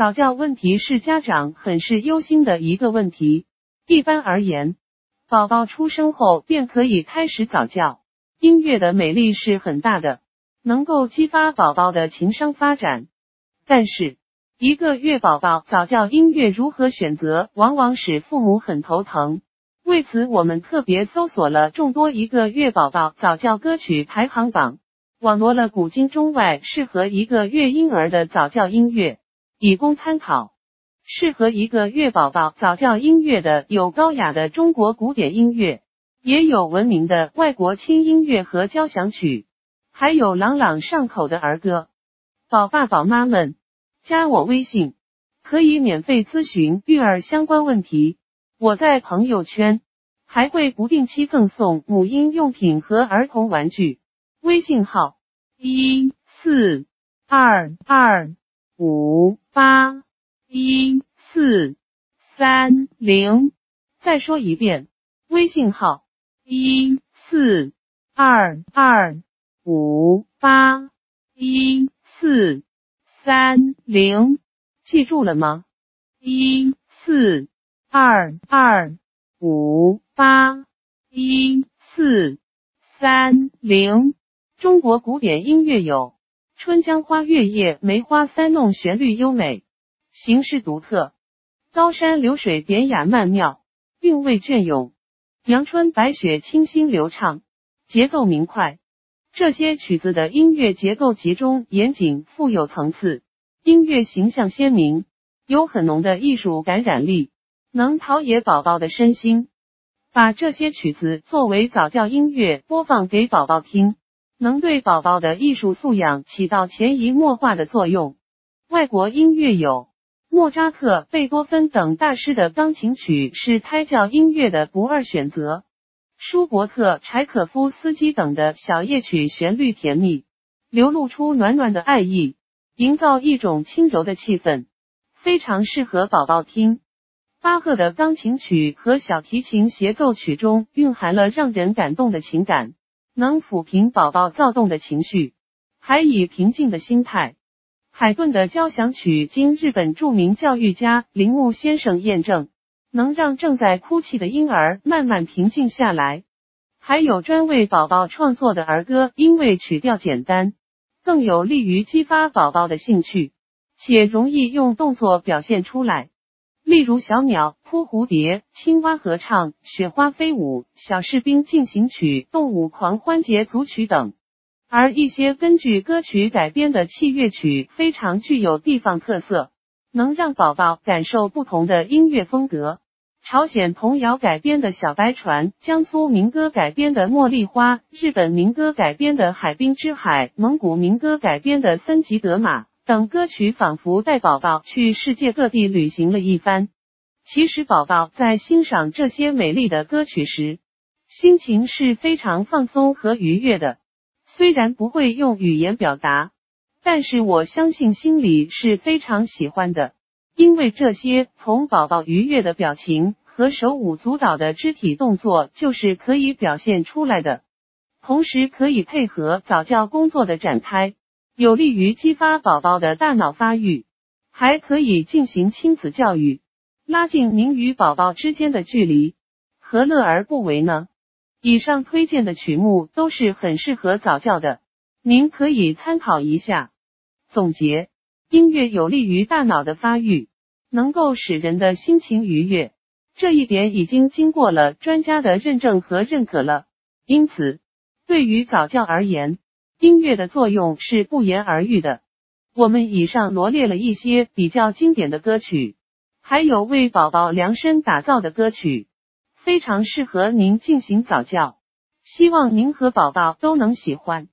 早教问题是家长很是忧心的一个问题。一般而言，宝宝出生后便可以开始早教。音乐的美丽是很大的，能够激发宝宝的情商发展。但是，一个月宝宝早教音乐如何选择，往往使父母很头疼。为此，我们特别搜索了众多一个月宝宝早教歌曲排行榜，网罗了古今中外适合一个月婴儿的早教音乐，以供参考。适合一个月宝宝早教音乐的有高雅的中国古典音乐，也有闻名的外国轻音乐和交响曲，还有朗朗上口的儿歌。宝爸宝妈们，加我微信，可以免费咨询育儿相关问题。我在朋友圈还会不定期赠送母婴用品和儿童玩具。微信号一四二二五八。一四三零，再说一遍，微信号一四二二五八一四三零，记住了吗？一四二二五八一四三零。中国古典音乐有《春江花月夜》，梅花三弄，旋律优美。形式独特，高山流水典雅曼妙，韵味隽永；阳春白雪清新流畅，节奏明快。这些曲子的音乐结构集中严谨，富有层次，音乐形象鲜明，有很浓的艺术感染力，能陶冶宝宝的身心。把这些曲子作为早教音乐播放给宝宝听，能对宝宝的艺术素养起到潜移默化的作用。外国音乐有。莫扎特、贝多芬等大师的钢琴曲是胎教音乐的不二选择。舒伯特、柴可夫斯基等的小夜曲旋律甜蜜，流露出暖暖的爱意，营造一种轻柔的气氛，非常适合宝宝听。巴赫的钢琴曲和小提琴协奏曲中蕴含了让人感动的情感，能抚平宝宝躁动的情绪，还以平静的心态。海顿的交响曲经日本著名教育家铃木先生验证，能让正在哭泣的婴儿慢慢平静下来。还有专为宝宝创作的儿歌，因为曲调简单，更有利于激发宝宝的兴趣，且容易用动作表现出来。例如小鸟扑蝴蝶、青蛙合唱、雪花飞舞、小士兵进行曲、动物狂欢节组曲等。而一些根据歌曲改编的器乐曲非常具有地方特色，能让宝宝感受不同的音乐风格。朝鲜童谣改编的小白船，江苏民歌改编的茉莉花，日本民歌改编的海滨之海，蒙古民歌改编的森吉德玛等歌曲，仿佛带宝宝去世界各地旅行了一番。其实，宝宝在欣赏这些美丽的歌曲时，心情是非常放松和愉悦的。虽然不会用语言表达，但是我相信心里是非常喜欢的，因为这些从宝宝愉悦的表情和手舞足蹈的肢体动作就是可以表现出来的，同时可以配合早教工作的展开，有利于激发宝宝的大脑发育，还可以进行亲子教育，拉近您与宝宝之间的距离，何乐而不为呢？以上推荐的曲目都是很适合早教的，您可以参考一下。总结：音乐有利于大脑的发育，能够使人的心情愉悦，这一点已经经过了专家的认证和认可了。因此，对于早教而言，音乐的作用是不言而喻的。我们以上罗列了一些比较经典的歌曲，还有为宝宝量身打造的歌曲。非常适合您进行早教，希望您和宝宝都能喜欢。